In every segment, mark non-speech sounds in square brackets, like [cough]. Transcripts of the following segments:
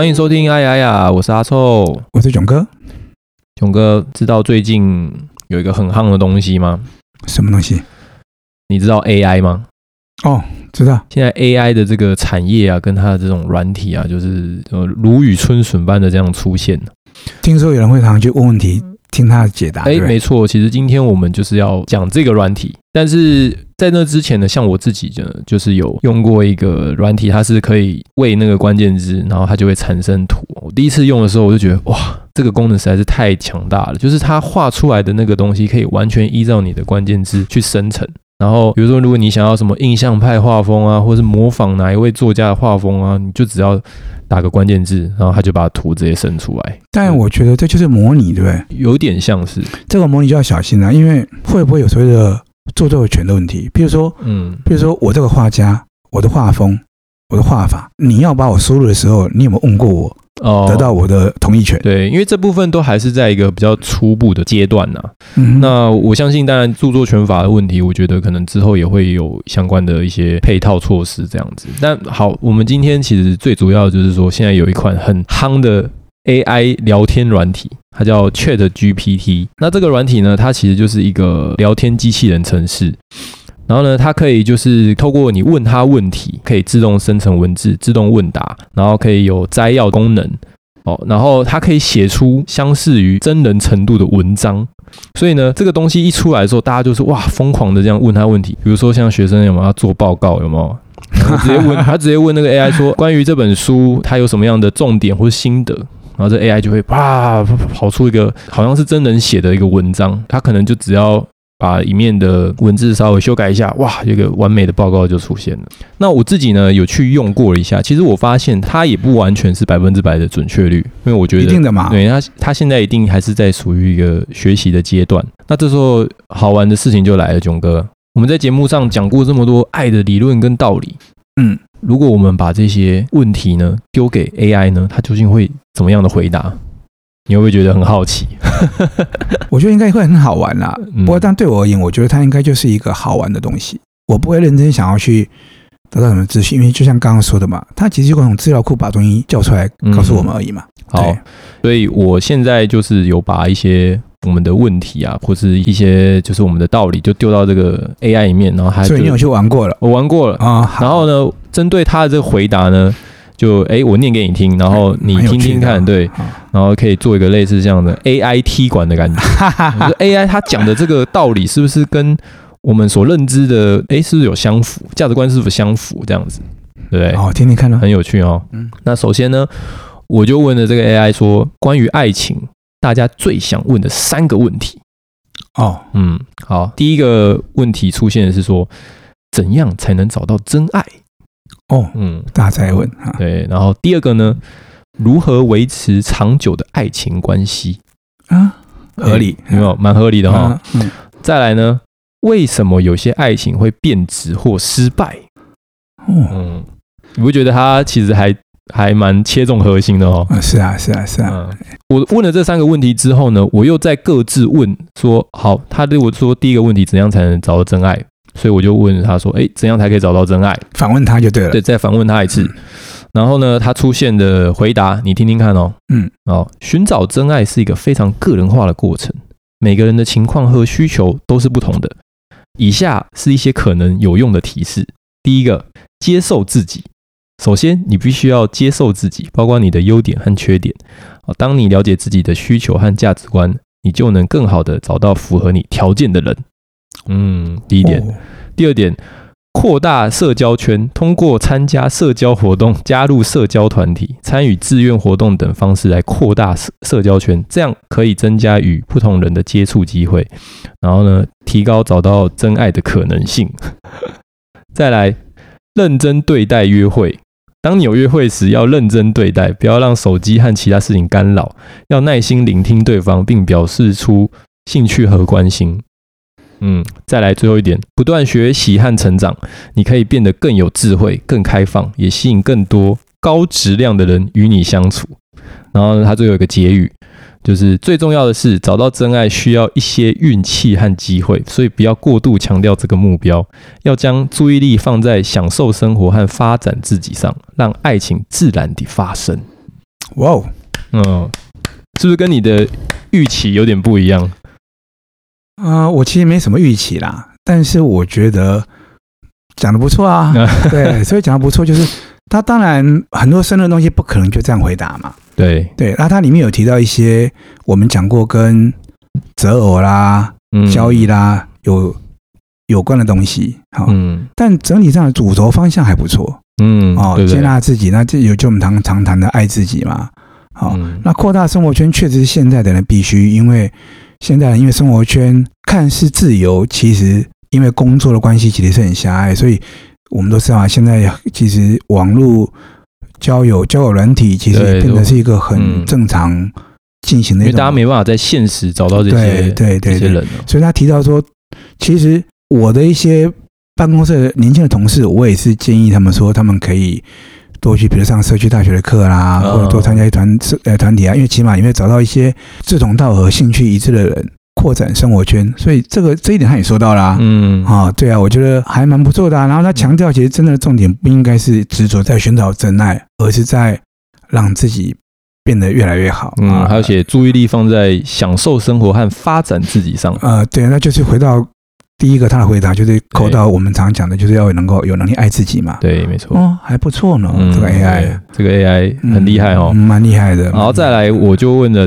欢迎收听哎呀呀，我是阿臭，我是囧哥。囧哥，知道最近有一个很夯的东西吗？什么东西？你知道 AI 吗？哦，知道。现在 AI 的这个产业啊，跟它的这种软体啊，就是呃如雨春笋般的这样出现。听说有人会常常去问问题。听他的解答。哎，没错，其实今天我们就是要讲这个软体。但是在那之前呢，像我自己呢，就是有用过一个软体，它是可以喂那个关键字，然后它就会产生图。我第一次用的时候，我就觉得哇，这个功能实在是太强大了。就是它画出来的那个东西，可以完全依照你的关键字去生成。然后比如说，如果你想要什么印象派画风啊，或是模仿哪一位作家的画风啊，你就只要。打个关键字，然后他就把图直接生出来。但我觉得这就是模拟，对不对？有点像是这个模拟就要小心了，因为会不会有所谓的著作权的问题？比如说，嗯，比如说我这个画家，我的画风，我的画法，你要把我收入的时候，你有没有问过我？哦，得到我的同意权。对，因为这部分都还是在一个比较初步的阶段呢。嗯，那我相信，当然著作权法的问题，我觉得可能之后也会有相关的一些配套措施这样子。但好，我们今天其实最主要就是说，现在有一款很夯的 AI 聊天软体，它叫 ChatGPT。那这个软体呢，它其实就是一个聊天机器人程式。然后呢，它可以就是透过你问它问题，可以自动生成文字、自动问答，然后可以有摘要功能哦。然后它可以写出相似于真人程度的文章。所以呢，这个东西一出来的时候，大家就是哇，疯狂的这样问他问题。比如说像学生有没有要做报告，有没有？然后直接问他，直接问那个 AI 说，关于这本书，它有什么样的重点或是心得？然后这 AI 就会啪跑出一个好像是真人写的一个文章，它可能就只要。把里面的文字稍微修改一下，哇，这个完美的报告就出现了。那我自己呢，有去用过了一下，其实我发现它也不完全是百分之百的准确率，因为我觉得一定的嘛，对它，它现在一定还是在属于一个学习的阶段。那这时候好玩的事情就来了，囧哥，我们在节目上讲过这么多爱的理论跟道理，嗯，如果我们把这些问题呢丢给 AI 呢，它究竟会怎么样的回答？你会不会觉得很好奇？[laughs] 我觉得应该会很好玩啦。不过，但对我而言，我觉得它应该就是一个好玩的东西。我不会认真想要去得到什么资讯，因为就像刚刚说的嘛，它其实就从资料库把东西叫出来告诉我们而已嘛。好，所以我现在就是有把一些我们的问题啊，或是一些就是我们的道理，就丢到这个 AI 里面，然后还所以你有去玩过了？我玩过了啊。然后呢，针对他的这个回答呢？就哎，我念给你听，然后你听听看，对，然后可以做一个类似这样的 AI 踢馆的感觉。[laughs] AI 它讲的这个道理是不是跟我们所认知的哎，是不是有相符？价值观是不是相符？这样子，对不对？哦，听听看，很有趣哦。嗯，那首先呢，我就问了这个 AI 说，关于爱情，大家最想问的三个问题。哦，嗯，好，第一个问题出现的是说，怎样才能找到真爱？哦，嗯，大家在问哈，对，然后第二个呢，如何维持长久的爱情关系啊？合理，有没有？蛮合理的哈。嗯，再来呢，为什么有些爱情会变质或失败？哦，嗯，你不觉得他其实还还蛮切中核心的哦？是啊，是啊，是啊。我问了这三个问题之后呢，我又在各自问说，好，他对我说第一个问题，怎样才能找到真爱？所以我就问他说：“哎，怎样才可以找到真爱？”反问他就对了。对，再反问他一次。然后呢，他出现的回答你听听看哦。嗯，哦，寻找真爱是一个非常个人化的过程，每个人的情况和需求都是不同的。以下是一些可能有用的提示：第一个，接受自己。首先，你必须要接受自己，包括你的优点和缺点。哦，当你了解自己的需求和价值观，你就能更好的找到符合你条件的人。嗯，第一点，第二点，扩大社交圈，通过参加社交活动、加入社交团体、参与志愿活动等方式来扩大社社交圈，这样可以增加与不同人的接触机会，然后呢，提高找到真爱的可能性。[laughs] 再来，认真对待约会，当你有约会时，要认真对待，不要让手机和其他事情干扰，要耐心聆听对方，并表示出兴趣和关心。嗯，再来最后一点，不断学习和成长，你可以变得更有智慧、更开放，也吸引更多高质量的人与你相处。然后他最后有一个结语，就是最重要的是找到真爱需要一些运气和机会，所以不要过度强调这个目标，要将注意力放在享受生活和发展自己上，让爱情自然地发生。哇哦，嗯，是不是跟你的预期有点不一样？啊、呃，我其实没什么预期啦，但是我觉得讲的不错啊。[laughs] 对，所以讲的不错，就是他当然很多深的东西不可能就这样回答嘛。对对，那它里面有提到一些我们讲过跟择偶啦、嗯、交易啦有有关的东西。好，嗯，但整体上的主轴方向还不错。嗯，哦，对对接纳自己，那这有就我们常常谈的爱自己嘛。好，嗯、那扩大生活圈确实是现在的人必须，因为。现在因为生活圈看似自由，其实因为工作的关系，其实是很狭隘。所以我们都知道，现在其实网络交友、交友软体，其实也变得是一个很正常进行的。因为大家没办法在现实找到这些对对对，所以他提到说，其实我的一些办公室的年轻的同事，我也是建议他们说，他们可以。多去，比如上社区大学的课啦，或者多参加一团呃团体啊，因为起码你会找到一些志同道合、兴趣一致的人，扩展生活圈。所以这个这一点他也说到啦。嗯啊，对啊，我觉得还蛮不错的啊。然后他强调，其实真正的重点不应该是执着在寻找真爱，而是在让自己变得越来越好。嗯，还有写注意力放在享受生活和发展自己上。呃，对，那就是回到。第一个，他的回答就是扣到我们常讲的，就是要能够有能力爱自己嘛。对，没错。哦，还不错呢，这个 AI，这个 AI 很厉害哦，蛮厉害的。然后再来，我就问了，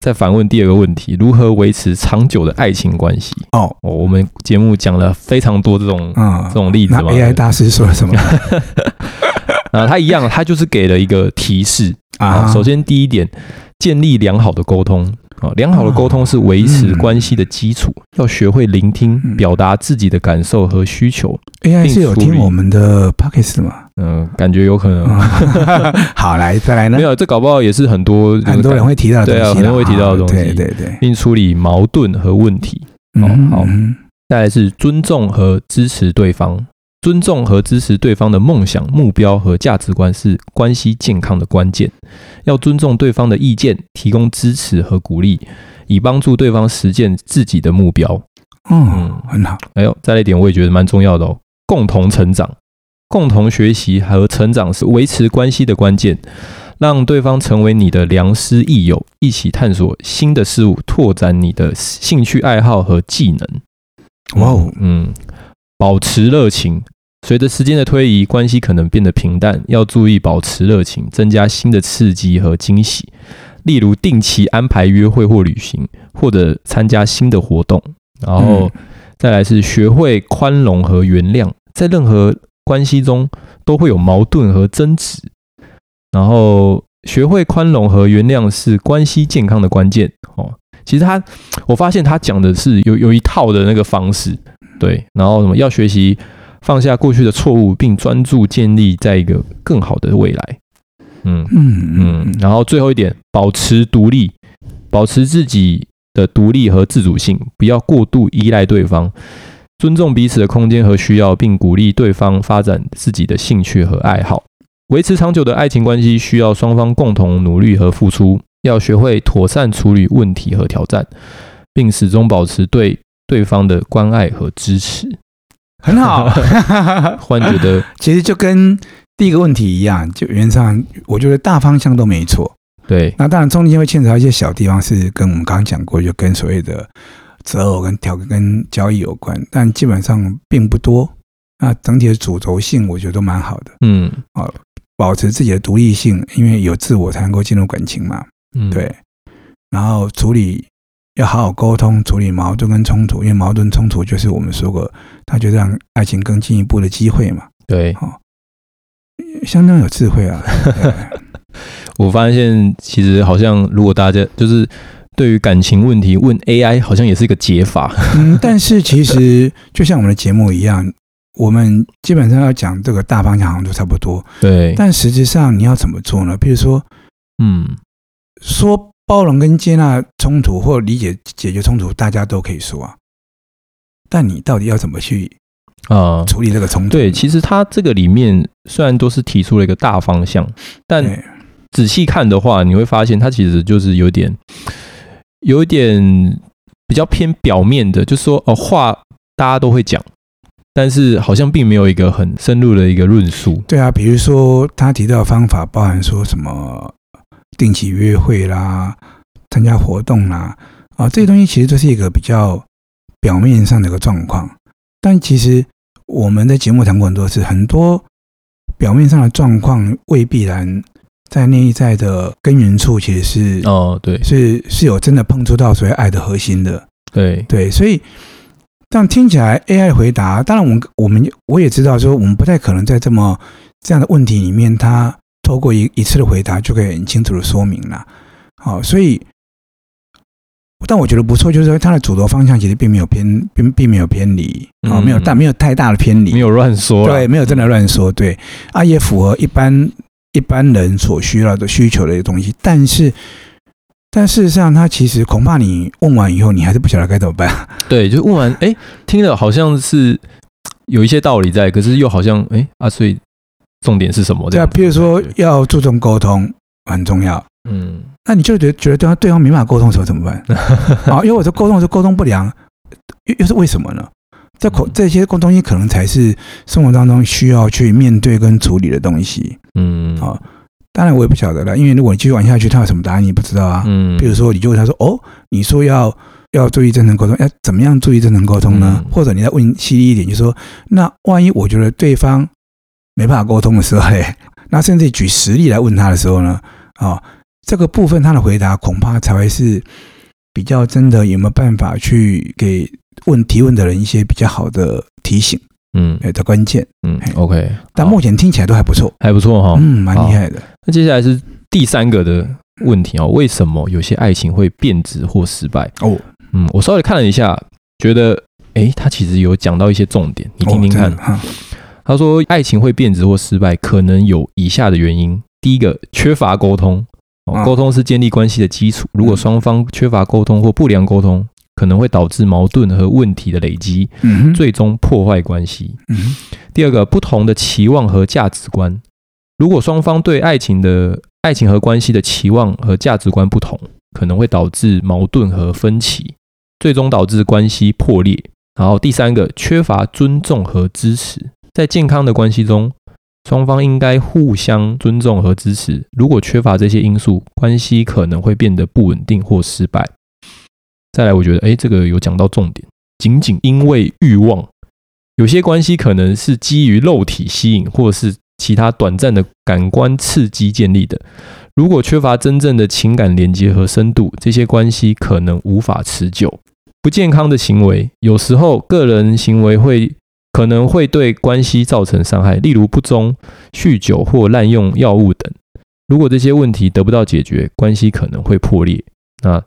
再反问第二个问题：如何维持长久的爱情关系？哦，我们节目讲了非常多这种这种例子嘛。AI 大师说了什么？啊，[laughs] 他一样，他就是给了一个提示啊。首先，第一点，建立良好的沟通。啊，良好的沟通是维持关系的基础。要学会聆听，表达自己的感受和需求。AI 是有听我们的 Podcast 吗？嗯，感觉有可能。[laughs] 好，来再来呢？没有，这搞不好也是很多很多人会提到的东西。对啊，很多人会提到的东西。对对对，并处理矛盾和问题。嗯好，再来是尊重和支持对方。尊重和支持对方的梦想、目标和价值观是关系健康的关键。要尊重对方的意见，提供支持和鼓励，以帮助对方实现自己的目标。嗯，很好。还有再来一点，我也觉得蛮重要的哦。共同成长、共同学习和成长是维持关系的关键。让对方成为你的良师益友，一起探索新的事物，拓展你的兴趣爱好和技能。哇哦，嗯。保持热情，随着时间的推移，关系可能变得平淡，要注意保持热情，增加新的刺激和惊喜。例如，定期安排约会或旅行，或者参加新的活动。然后再来是学会宽容和原谅，在任何关系中都会有矛盾和争执。然后学会宽容和原谅是关系健康的关键。哦，其实他，我发现他讲的是有有一套的那个方式。对，然后什么要学习放下过去的错误，并专注建立在一个更好的未来。嗯嗯嗯。然后最后一点，保持独立，保持自己的独立和自主性，不要过度依赖对方，尊重彼此的空间和需要，并鼓励对方发展自己的兴趣和爱好。维持长久的爱情关系需要双方共同努力和付出，要学会妥善处理问题和挑战，并始终保持对。对方的关爱和支持很好，[laughs] 忽然觉得 [laughs] 其实就跟第一个问题一样，就原则上我觉得大方向都没错。对，那当然中间会牵扯到一些小地方，是跟我们刚刚讲过，就跟所谓的择偶跟调跟交易有关，但基本上并不多。那整体的主轴性，我觉得都蛮好的。嗯，啊，保持自己的独立性，因为有自我才能够进入感情嘛。嗯，对，然后处理。要好好沟通，处理矛盾跟冲突，因为矛盾冲突就是我们说过，它就让爱情更进一步的机会嘛。对，哦，相当有智慧啊。[laughs] 我发现其实好像，如果大家就是对于感情问题问 AI，好像也是一个解法。嗯，但是其实就像我们的节目一样，我们基本上要讲这个大方向好像都差不多。对，但实际上你要怎么做呢？比如说，嗯，说。包容跟接纳冲突或理解解决冲突，大家都可以说啊。但你到底要怎么去啊处理这个冲突？对，其实他这个里面虽然都是提出了一个大方向，但仔细看的话，你会发现他其实就是有点有一点比较偏表面的，就是说哦，话大家都会讲，但是好像并没有一个很深入的一个论述。对啊，比如说他提到的方法包含说什么？定期约会啦，参加活动啦，啊，这些东西其实都是一个比较表面上的一个状况。但其实我们在节目谈过很多次，很多表面上的状况未必然在内在的根源处，其实是哦，对，是是有真的碰触到所谓爱的核心的。对对，所以这样听起来 AI 回答，当然我们我们我也知道说，我们不太可能在这么这样的问题里面，他透过一一次的回答就可以很清楚的说明了。好，所以。但我觉得不错，就是说它的主流方向其实并没有偏，并并没有偏离啊，没有但，没有太大的偏离，没有乱说，对，没有真的乱说，对，啊，也符合一般一般人所需要的需求的一个东西。但是，但事实上，他其实恐怕你问完以后，你还是不晓得该怎么办。[laughs] 对，就问完，哎，听了好像是有一些道理在，可是又好像，哎，啊，所以重点是什么？对啊，譬如说要注重沟通很重要，嗯。那你就觉得觉得对方对方没办法沟通的时候怎么办？[laughs] 啊，因为我说沟通是沟通不良，又又是为什么呢？这口这些沟通西可能才是生活当中需要去面对跟处理的东西。嗯，啊，当然我也不晓得了，因为如果你继续玩下去，他有什么答案你不知道啊。嗯，比如说你就问他说：“哦，你说要要注意真诚沟通，要怎么样注意真诚沟通呢？”或者你再问犀利一点，就说：“那万一我觉得对方没办法沟通的时候嘞，[laughs] 那甚至举实例来问他的时候呢？”啊。这个部分他的回答恐怕才会是比较真的，有没有办法去给问提问的人一些比较好的提醒？嗯，的关键。嗯，OK。但目前听起来都还不错，还不错哈。嗯，蛮厉害的。那接下来是第三个的问题哦，为什么有些爱情会变质或失败？哦，嗯，我稍微看了一下，觉得诶，他其实有讲到一些重点，你听听看。哦，他说，爱情会变质或失败，可能有以下的原因：第一个，缺乏沟通。沟通是建立关系的基础。如果双方缺乏沟通或不良沟通，可能会导致矛盾和问题的累积，最终破坏关系。第二个，不同的期望和价值观。如果双方对爱情的爱情和关系的期望和价值观不同，可能会导致矛盾和分歧，最终导致关系破裂。然后第三个，缺乏尊重和支持。在健康的关系中。双方应该互相尊重和支持。如果缺乏这些因素，关系可能会变得不稳定或失败。再来，我觉得，哎，这个有讲到重点。仅仅因为欲望，有些关系可能是基于肉体吸引，或是其他短暂的感官刺激建立的。如果缺乏真正的情感连接和深度，这些关系可能无法持久。不健康的行为，有时候个人行为会。可能会对关系造成伤害，例如不忠、酗酒或滥用药物等。如果这些问题得不到解决，关系可能会破裂。那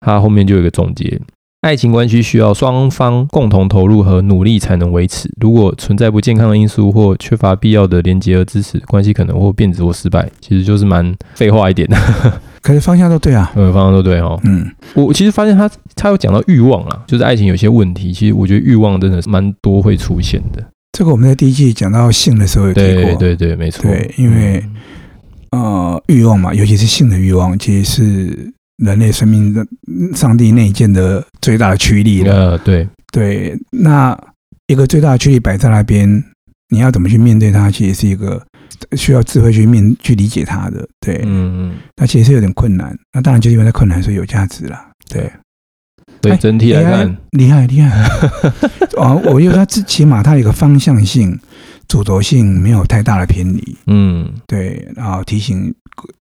他后面就有一个总结：爱情关系需要双方共同投入和努力才能维持。如果存在不健康的因素或缺乏必要的连接和支持，关系可能会变质或失败。其实就是蛮废话一点的。可是方向都对啊，呃，方向都对哦。嗯，我其实发现他他有讲到欲望啊，就是爱情有些问题，其实我觉得欲望真的是蛮多会出现的。这个我们在第一季讲到性的时候有提过，对对对，没错。对，因为、嗯、呃，欲望嘛，尤其是性的欲望，其实是人类生命的上帝内建的最大的驱力了。呃，对。对，那一个最大的驱力摆在那边，你要怎么去面对它，其实是一个。需要智慧去面去理解它的，对，嗯嗯，那其实是有点困难，那当然就是因为它困难，所以有价值了，对，对，整体来看。厉害厉害，[laughs] 哦，我觉得它最起码它有一个方向性、主轴性没有太大的偏离，嗯，对，然后提醒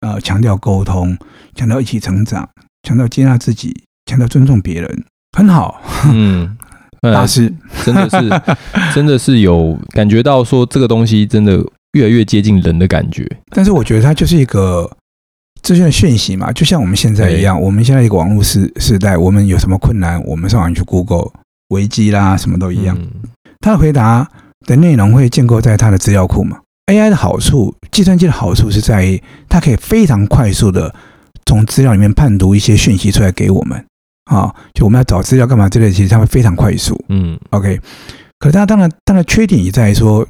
呃强调沟通，强调一起成长，强调接纳自己，强调尊重别人，很好，嗯，[laughs] 大师。真的是 [laughs] 真的是有感觉到说这个东西真的。越来越接近人的感觉，但是我觉得它就是一个资讯的讯息嘛，就像我们现在一样，我们现在一个网络时时代，我们有什么困难，我们上网去 Google 维基啦，什么都一样。他的回答的内容会建构在他的资料库嘛？AI 的好处，计算机的好处是在于它可以非常快速的从资料里面判读一些讯息出来给我们啊，就我们要找资料干嘛之类的，其实它会非常快速。嗯，OK。可是它当然，当然缺点也在于说。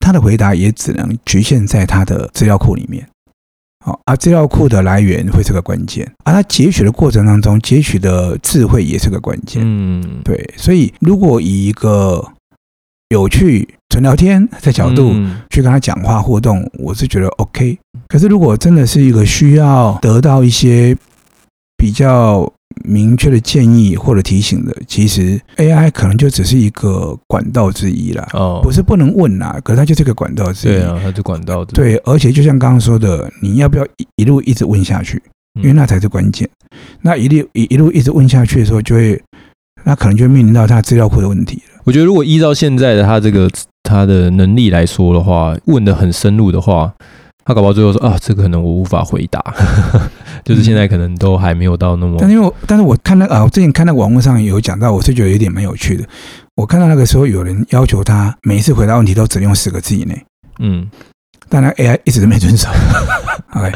它的回答也只能局限在它的资料库里面，好，而资料库的来源会是个关键，而它截取的过程当中，截取的智慧也是个关键。嗯，对，所以如果以一个有趣纯聊天的角度去跟他讲话互动，我是觉得 OK。可是如果真的是一个需要得到一些比较明确的建议或者提醒的，其实 AI 可能就只是一个管道之一啦。哦，不是不能问啦，可是它就是个管道之一。对啊，它是管道。对，而且就像刚刚说的，你要不要一一路一直问下去？因为那才是关键。那一路一一路一直问下去的时候，就会那可能就面临到它资料库的问题了。我觉得如果依照现在的他这个他的能力来说的话，问的很深入的话，他搞不好最后说啊，这个可能我无法回答。[laughs] 就是现在可能都还没有到那么，但因为但是我看那啊，我之前看那个网络上有讲到，我是觉得有点蛮有趣的。我看到那个时候有人要求他每一次回答问题都只用十个字以内，嗯，但那 AI 一直都没遵守。[laughs] OK，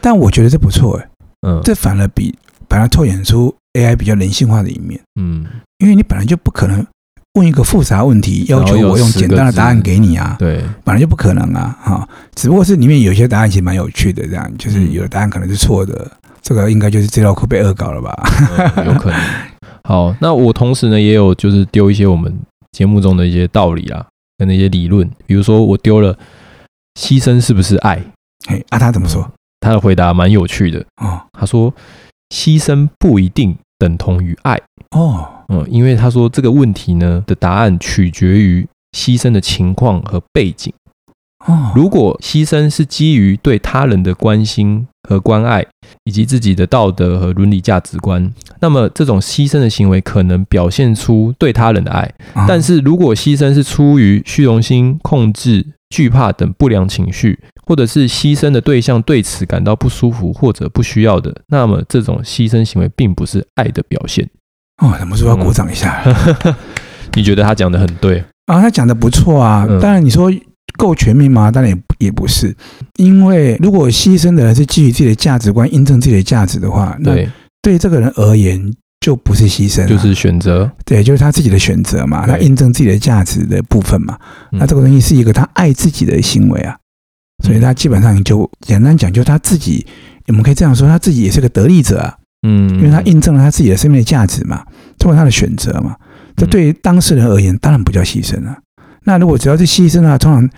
但我觉得这不错哎，嗯，这反而比把它透显出 AI 比较人性化的一面，嗯，因为你本来就不可能。问一个复杂问题，要求我用简单的答案给你啊？对，本来就不可能啊！哈，只不过是里面有些答案其实蛮有趣的，这样就是有的答案可能是错的，这个应该就是资料库被恶搞了吧？嗯，有可能。[laughs] 好，那我同时呢也有就是丢一些我们节目中的一些道理啊，跟那些理论，比如说我丢了牺牲是不是爱？哎，啊，他怎么说？他的回答蛮有趣的哦，他说牺牲不一定等同于爱哦。嗯，因为他说这个问题呢的答案取决于牺牲的情况和背景。哦，如果牺牲是基于对他人的关心和关爱，以及自己的道德和伦理价值观，那么这种牺牲的行为可能表现出对他人的爱。但是如果牺牲是出于虚荣心、控制、惧怕等不良情绪，或者是牺牲的对象对此感到不舒服或者不需要的，那么这种牺牲行为并不是爱的表现。哦，什么时候要鼓掌一下？嗯、[laughs] 你觉得他讲的很对啊？他讲的不错啊。当然，你说够全面吗？当然也也不是。因为如果牺牲的人是基于自己的价值观，印证自己的价值的话，那对这个人而言就不是牺牲，就是选择。对，就是他自己的选择嘛。他印证自己的价值的部分嘛。那这个东西是一个他爱自己的行为啊。所以他基本上就简单讲，就他自己，我们可以这样说，他自己也是个得利者啊。嗯，因为他印证了他自己的生命的价值嘛，通过他的选择嘛，这对于当事人而言当然不叫牺牲了。那如果只要是牺牲的话，通常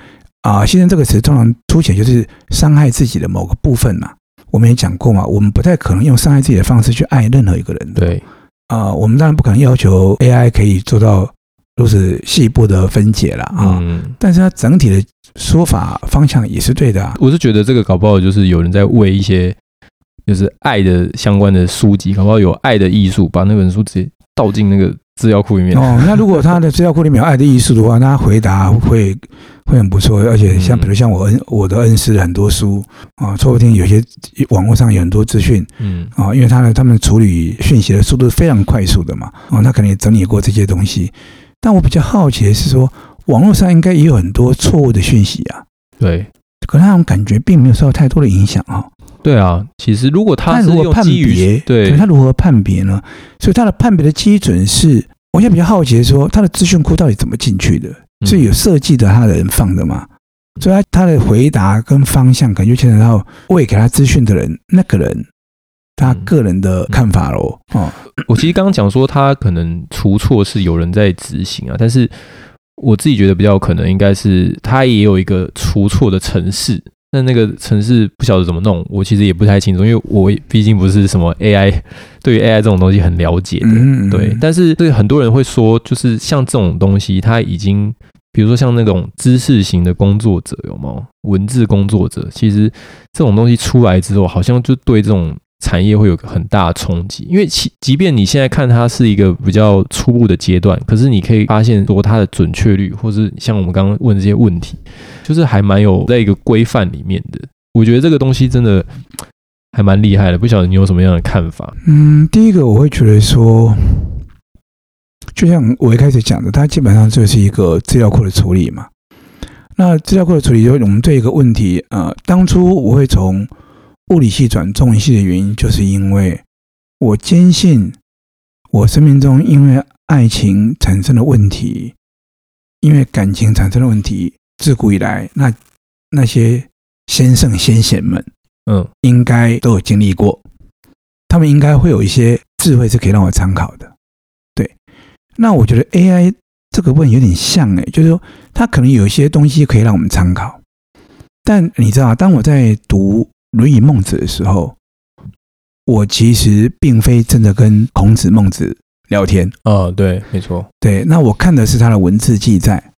啊，牺牲这个词通常凸显就是伤害自己的某个部分嘛。我们也讲过嘛，我们不太可能用伤害自己的方式去爱任何一个人的。对啊，我们当然不可能要求 AI 可以做到如此细部的分解了啊。但是它整体的说法方向也是对的啊。我是觉得这个搞不好就是有人在为一些。就是爱的相关的书籍，搞不好有爱的艺术，把那本书直接倒进那个资料库里面。哦，那如果他的资料库里面有爱的艺术的话，那他回答会会很不错。而且像比如像我恩我的恩师很多书啊，说不定有些网络上有很多资讯，嗯啊，因为他的他们处理讯息的速度是非常快速的嘛，哦，他可能也整理过这些东西。但我比较好奇的是说，网络上应该也有很多错误的讯息啊。对，可那种感觉并没有受到太多的影响啊。对啊，其实如果他是用基于对，对他如何判别呢？所以他的判别的基准是，我现在比较好奇的说，他的资讯库到底怎么进去的？是有设计的，他的人放的吗？所以他他的回答跟方向，可能就牵扯到喂给他资讯的人那个人他个人的看法喽。哦，我其实刚刚讲说他可能出错是有人在执行啊，但是我自己觉得比较可能应该是他也有一个出错的程式。那那个城市不晓得怎么弄，我其实也不太清楚，因为我毕竟不是什么 AI，[laughs] 对于 AI 这种东西很了解的，嗯嗯对。但是对很多人会说，就是像这种东西，它已经，比如说像那种知识型的工作者，有没有文字工作者？其实这种东西出来之后，好像就对这种。产业会有个很大的冲击，因为其即便你现在看它是一个比较初步的阶段，可是你可以发现说它的准确率，或是像我们刚刚问这些问题，就是还蛮有在一个规范里面的。我觉得这个东西真的还蛮厉害的，不晓得你有什么样的看法？嗯，第一个我会觉得说，就像我一开始讲的，它基本上就是一个资料库的处理嘛。那资料库的处理，就是我们对一个问题，呃，当初我会从。物理系转中文系的原因，就是因为我坚信，我生命中因为爱情产生的问题，因为感情产生的问题，自古以来，那那些先圣先贤们，嗯，应该都有经历过，他们应该会有一些智慧是可以让我参考的。对，那我觉得 AI 这个问题有点像诶，就是说它可能有一些东西可以让我们参考。但你知道，当我在读《论语》《孟子》的时候，我其实并非真的跟孔子、孟子聊天。哦，对，没错，对。那我看的是他的文字记载，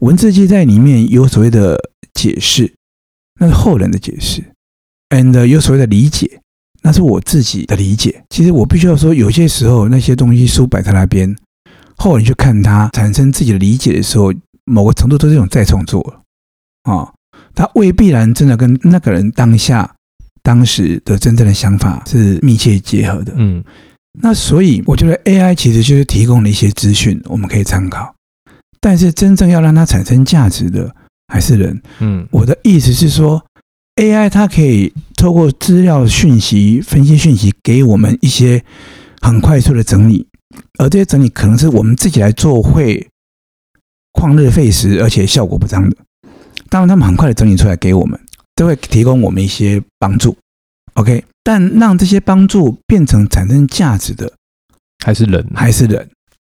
文字记载里面有所谓的解释，那是后人的解释，and 有所谓的理解，那是我自己的理解。其实我必须要说，有些时候那些东西书摆在那边，后人去看它，产生自己的理解的时候，某个程度都是一种再创作啊。他未必然真的跟那个人当下、当时的真正的想法是密切结合的。嗯，那所以我觉得 AI 其实就是提供了一些资讯，我们可以参考。但是真正要让它产生价值的还是人。嗯，我的意思是说，AI 它可以透过资料讯息、分析讯息，给我们一些很快速的整理，而这些整理可能是我们自己来做会旷日费时，而且效果不彰的。当然，他们很快的整理出来给我们，都会提供我们一些帮助。OK，但让这些帮助变成产生价值的，还是人，还是人，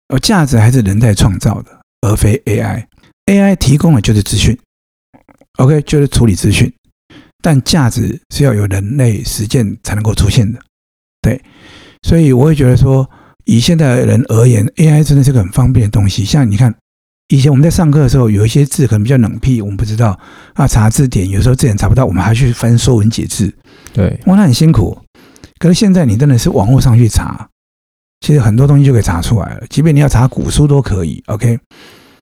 而价值还是人在创造的，而非 AI。AI 提供的就是资讯，OK，就是处理资讯，但价值是要有人类实践才能够出现的。对，所以我会觉得说，以现在的人而言，AI 真的是个很方便的东西。像你看。以前我们在上课的时候，有一些字可能比较冷僻，我们不知道啊，查字典有时候字典查不到，我们还去翻《说文解字》。对，哇，那很辛苦。可是现在你真的是网络上去查，其实很多东西就可以查出来了。即便你要查古书都可以，OK。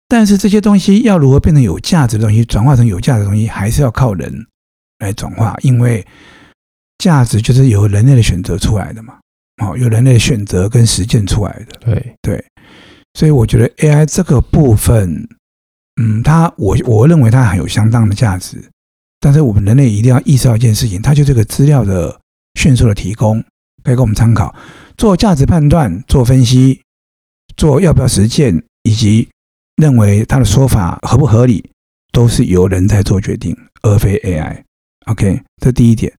但是这些东西要如何变成有价值的东西，转化成有价值的东西，还是要靠人来转化，因为价值就是由人类的选择出来的嘛。哦，由人类的选择跟实践出来的。对对。所以我觉得 AI 这个部分，嗯，它我我认为它很有相当的价值，但是我们人类一定要意识到一件事情，它就这个资料的迅速的提供，可以给我们参考，做价值判断、做分析、做要不要实践，以及认为它的说法合不合理，都是由人在做决定，而非 AI。OK，这第一点。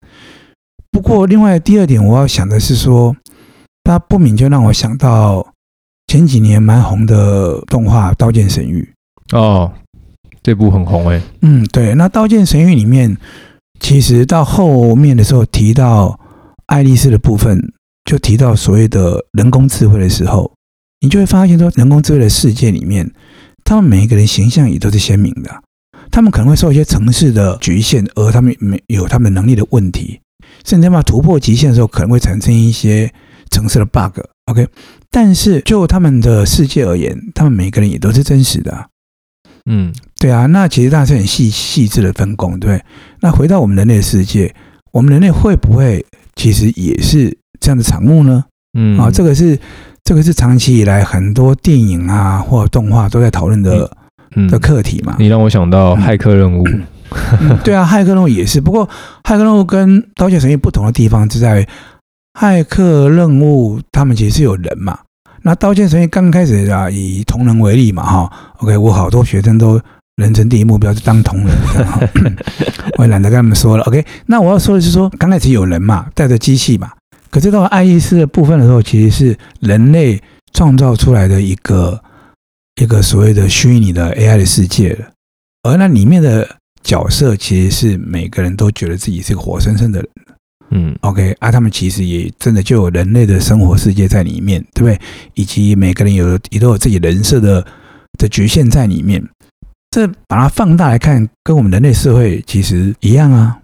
不过另外第二点，我要想的是说，它不免就让我想到。前几年蛮红的动画《刀剑神域》哦，这部很红哎。嗯，对。那《刀剑神域》里面，其实到后面的时候提到爱丽丝的部分，就提到所谓的人工智慧的时候，你就会发现说，人工智慧的世界里面，他们每一个人形象也都是鲜明的。他们可能会受一些城市的局限，而他们没有他们能力的问题，甚至他们突破极限的时候，可能会产生一些城市的 bug。OK。但是就他们的世界而言，他们每个人也都是真实的。嗯，对啊。那其实大家是很细细致的分工，对。那回到我们人类的世界，我们人类会不会其实也是这样的产物呢？嗯，啊，这个是这个是长期以来很多电影啊或者动画都在讨论的、嗯、的课题嘛。你让我想到骇客任务。嗯、对啊，骇客任务也是。不过骇客任务跟刀剑神域不同的地方就在于。骇客任务，他们其实是有人嘛。那刀剑神域刚开始啊，以同人为例嘛，哈。OK，我好多学生都人生第一目标是当同人，[laughs] 我也懒得跟他们说了。OK，那我要说的是说，刚开始有人嘛，带着机器嘛。可是到爱丽丝的部分的时候，其实是人类创造出来的一个一个所谓的虚拟的 AI 的世界了。而那里面的角色，其实是每个人都觉得自己是个活生生的人。嗯，OK 啊，他们其实也真的就有人类的生活世界在里面，对不对？以及每个人有也都有自己人设的的局限在里面。这把它放大来看，跟我们人类社会其实一样啊。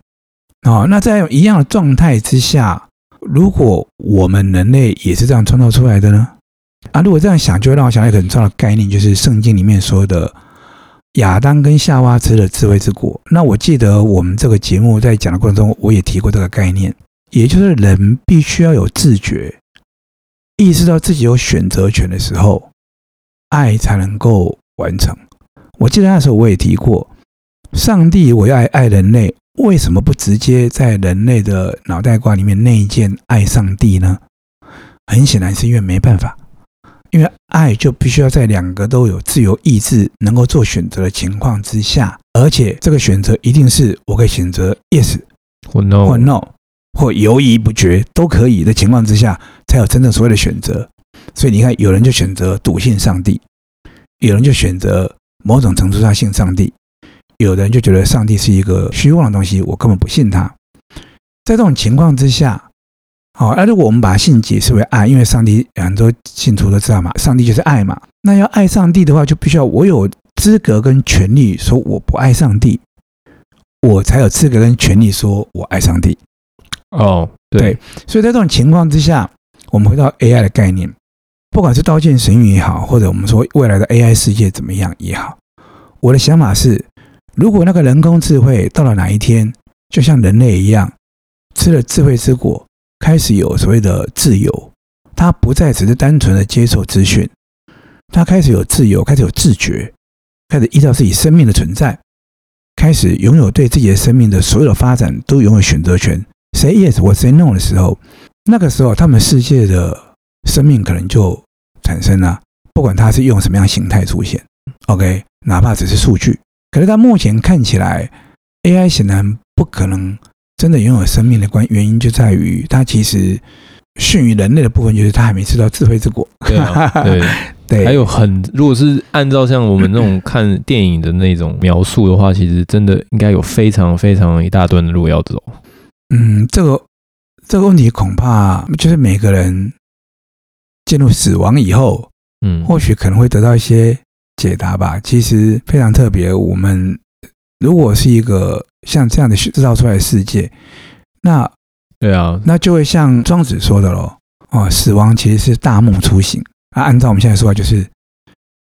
哦，那在一样的状态之下，如果我们人类也是这样创造出来的呢？啊，如果这样想，就会让我想到一个很重要的概念，就是圣经里面说的亚当跟夏娃吃了智慧之果。那我记得我们这个节目在讲的过程中，我也提过这个概念。也就是人必须要有自觉，意识到自己有选择权的时候，爱才能够完成。我记得那时候我也提过，上帝我要爱爱人类，为什么不直接在人类的脑袋瓜里面内建爱上帝呢？很显然是因为没办法，因为爱就必须要在两个都有自由意志、能够做选择的情况之下，而且这个选择一定是我可以选择 yes 或 no 或 no。或犹豫不决都可以的情况之下，才有真正所谓的选择。所以你看，有人就选择笃信上帝，有人就选择某种程度上信上帝，有的人就觉得上帝是一个虚妄的东西，我根本不信他。在这种情况之下，好，那如果我们把信解释为爱，因为上帝很多信徒都知道嘛，上帝就是爱嘛。那要爱上帝的话，就必须要我有资格跟权利说我不爱上帝，我才有资格跟权利说我爱上帝。哦，对，对，所以在这种情况之下，我们回到 AI 的概念，不管是刀剑神域也好，或者我们说未来的 AI 世界怎么样也好，我的想法是，如果那个人工智慧到了哪一天，就像人类一样，吃了智慧之果。开始有所谓的自由，他不再只是单纯的接受资讯，他开始有自由，开始有自觉，开始依照自己生命的存在，开始拥有对自己的生命的所有的发展都拥有选择权。Say yes 或 say no 的时候，那个时候他们世界的生命可能就产生了，不管他是用什么样形态出现。OK，哪怕只是数据，可是他目前看起来，AI 显然不可能。真的拥有生命的关原因就在于，它其实逊于人类的部分，就是它还没吃到智慧之果。对、啊、对 [laughs] 对，还有很，如果是按照像我们那种看电影的那种描述的话，其实真的应该有非常非常一大段的路要走。嗯，这个这个问题恐怕就是每个人进入死亡以后，嗯，或许可能会得到一些解答吧。其实非常特别，我们。如果是一个像这样的制造出来的世界，那对啊，那就会像庄子说的喽，哦，死亡其实是大梦初醒啊。按照我们现在说法，就是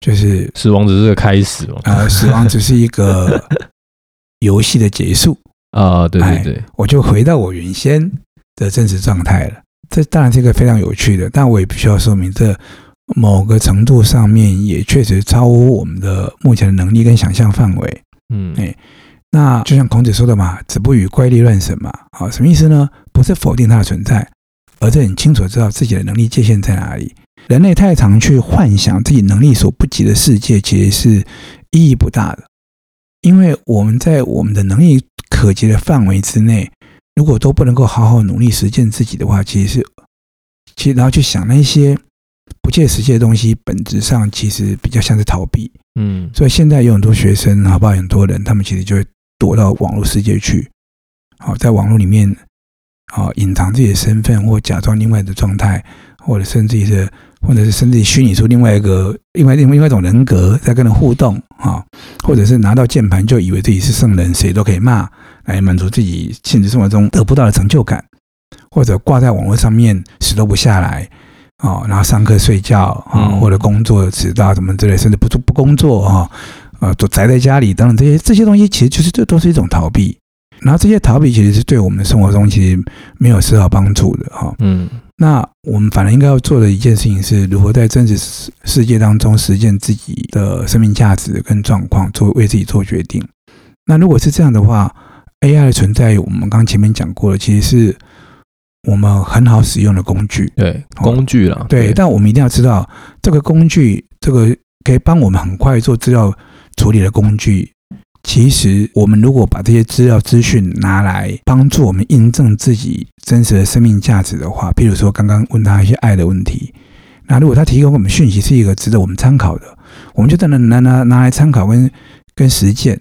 就是死亡只是个开始嘛，呃，死亡只是一个 [laughs] 游戏的结束啊。对对对，我就回到我原先的真实状态了。这当然是一个非常有趣的，但我也必须要说明，这某个程度上面也确实超乎我们的目前的能力跟想象范围。嗯，哎，那就像孔子说的嘛，“子不语怪力乱神”嘛，啊，什么意思呢？不是否定它的存在，而是很清楚知道自己的能力界限在哪里。人类太常去幻想自己能力所不及的世界，其实是意义不大的。因为我们在我们的能力可及的范围之内，如果都不能够好好努力实践自己的话，其实是，其实然后去想那些不切实际的东西，本质上其实比较像是逃避。嗯，所以现在有很多学生，好不好？很多人，他们其实就会躲到网络世界去，好，在网络里面，啊，隐藏自己的身份，或假装另外的状态，或者甚至是，或者是甚至虚拟出另外一个、另外、另外一种人格在跟人互动，啊，或者是拿到键盘就以为自己是圣人，谁都可以骂，来满足自己现实生活中得不到的成就感，或者挂在网络上面死都不下来。哦，然后上课睡觉啊，或者工作迟到什么之类，甚至不做不工作啊，呃，都宅在家里等等这些这些东西，其实就是这都是一种逃避。然后这些逃避其实是对我们的生活中其实没有丝毫帮助的哈。嗯，那我们反而应该要做的一件事情是，如何在真实世世界当中实践自己的生命价值跟状况，做为自己做决定。那如果是这样的话，AI 的存在，我们刚刚前面讲过了，其实是。我们很好使用的工具，对工具了，对，但我们一定要知道，这个工具，这个可以帮我们很快做资料处理的工具，其实我们如果把这些资料资讯拿来帮助我们印证自己真实的生命价值的话，譬如说刚刚问他一些爱的问题，那如果他提供我们讯息是一个值得我们参考的，我们就在那拿拿拿来参考跟跟实践。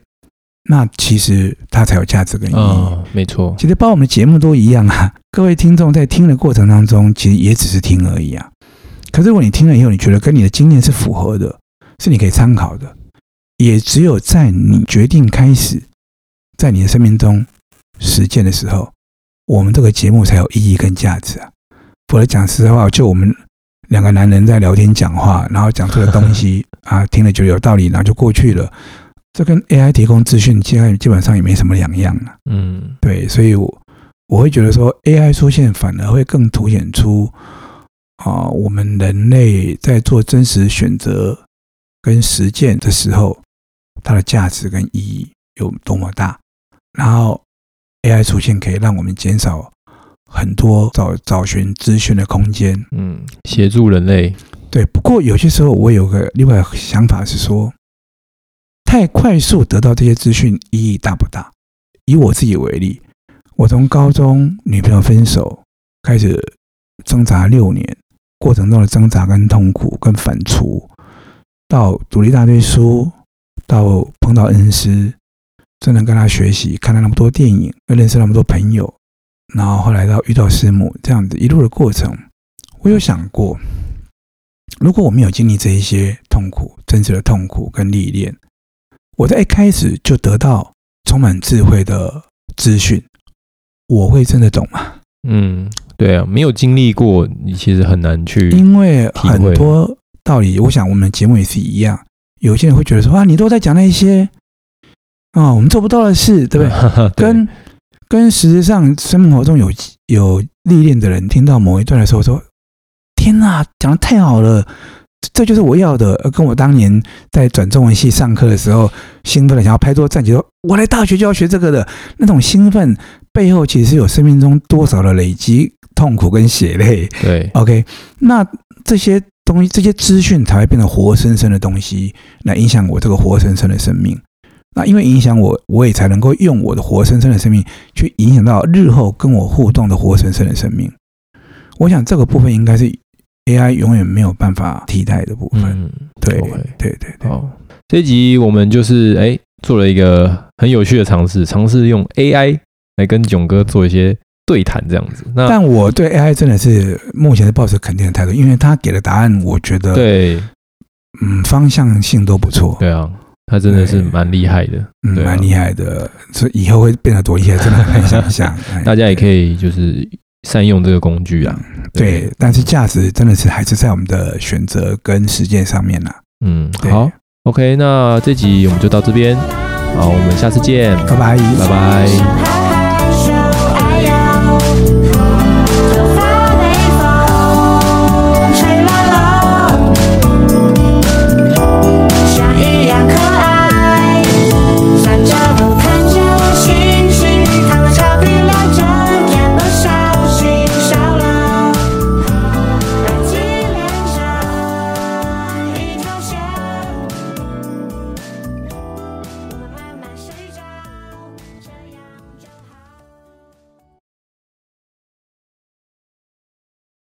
那其实它才有价值跟意义。哦，没错。其实包括我们的节目都一样啊。[laughs] 各位听众在听的过程当中，其实也只是听而已啊。可是如果你听了以后，你觉得跟你的经验是符合的，是你可以参考的，也只有在你决定开始在你的生命中实践的时候，我们这个节目才有意义跟价值啊。否则讲实在话，就我们两个男人在聊天讲话，然后讲出的东西 [laughs] 啊，听了觉得有道理，然后就过去了。这跟 AI 提供资讯，基本基本上也没什么两样了。嗯，对，所以我我会觉得说，AI 出现反而会更凸显出啊，我们人类在做真实选择跟实践的时候，它的价值跟意义有多么大。然后 AI 出现可以让我们减少很多找找寻资讯的空间。嗯，协助人类。对，不过有些时候我有个另外想法是说。太快速得到这些资讯意义大不大？以我自己为例，我从高中女朋友分手开始挣扎六年，过程中的挣扎跟痛苦跟反刍，到读了一大堆书，到碰到恩师，真的跟他学习，看了那么多电影，又认识那么多朋友，然后后来到遇到师母这样子一路的过程，我有想过，如果我没有经历这一些痛苦、真实的痛苦跟历练，我在一开始就得到充满智慧的资讯，我会真的懂吗？嗯，对啊，没有经历过，你其实很难去。因为很多道理，我想我们节目也是一样。有些人会觉得说啊，你都在讲那些啊、哦，我们做不到的事，对不对？[laughs] 对跟跟实际上生活中有有历练的人听到某一段的时候说：“天哪，讲的太好了，这就是我要的。”跟我当年在转中文系上课的时候，兴奋的想要拍桌站起说：“我来大学就要学这个的那种兴奋。”背后其实是有生命中多少的累积痛苦跟血泪，对，[laughs] OK，那这些东西、这些资讯才会变得活生生的东西，来影响我这个活生生的生命。那因为影响我，我也才能够用我的活生生的生命去影响到日后跟我互动的活生生的生命。我想这个部分应该是 AI 永远没有办法替代的部分。嗯、对，okay. 对对对。好，这一集我们就是哎做了一个很有趣的尝试，尝试用 AI。来跟囧哥做一些对谈，这样子。那但我对 AI 真的是目前是抱持肯定的态度，因为他给的答案，我觉得对，嗯，方向性都不错。对啊，他真的是蛮厉害的，嗯，蛮厉害的。所以以后会变得多厉害，真的很想象。[laughs] 大家也可以就是善用这个工具啊。对，对但是价值真的是还是在我们的选择跟实践上面啦。嗯，好，OK，那这集我们就到这边，好，我们下次见，拜拜，拜拜。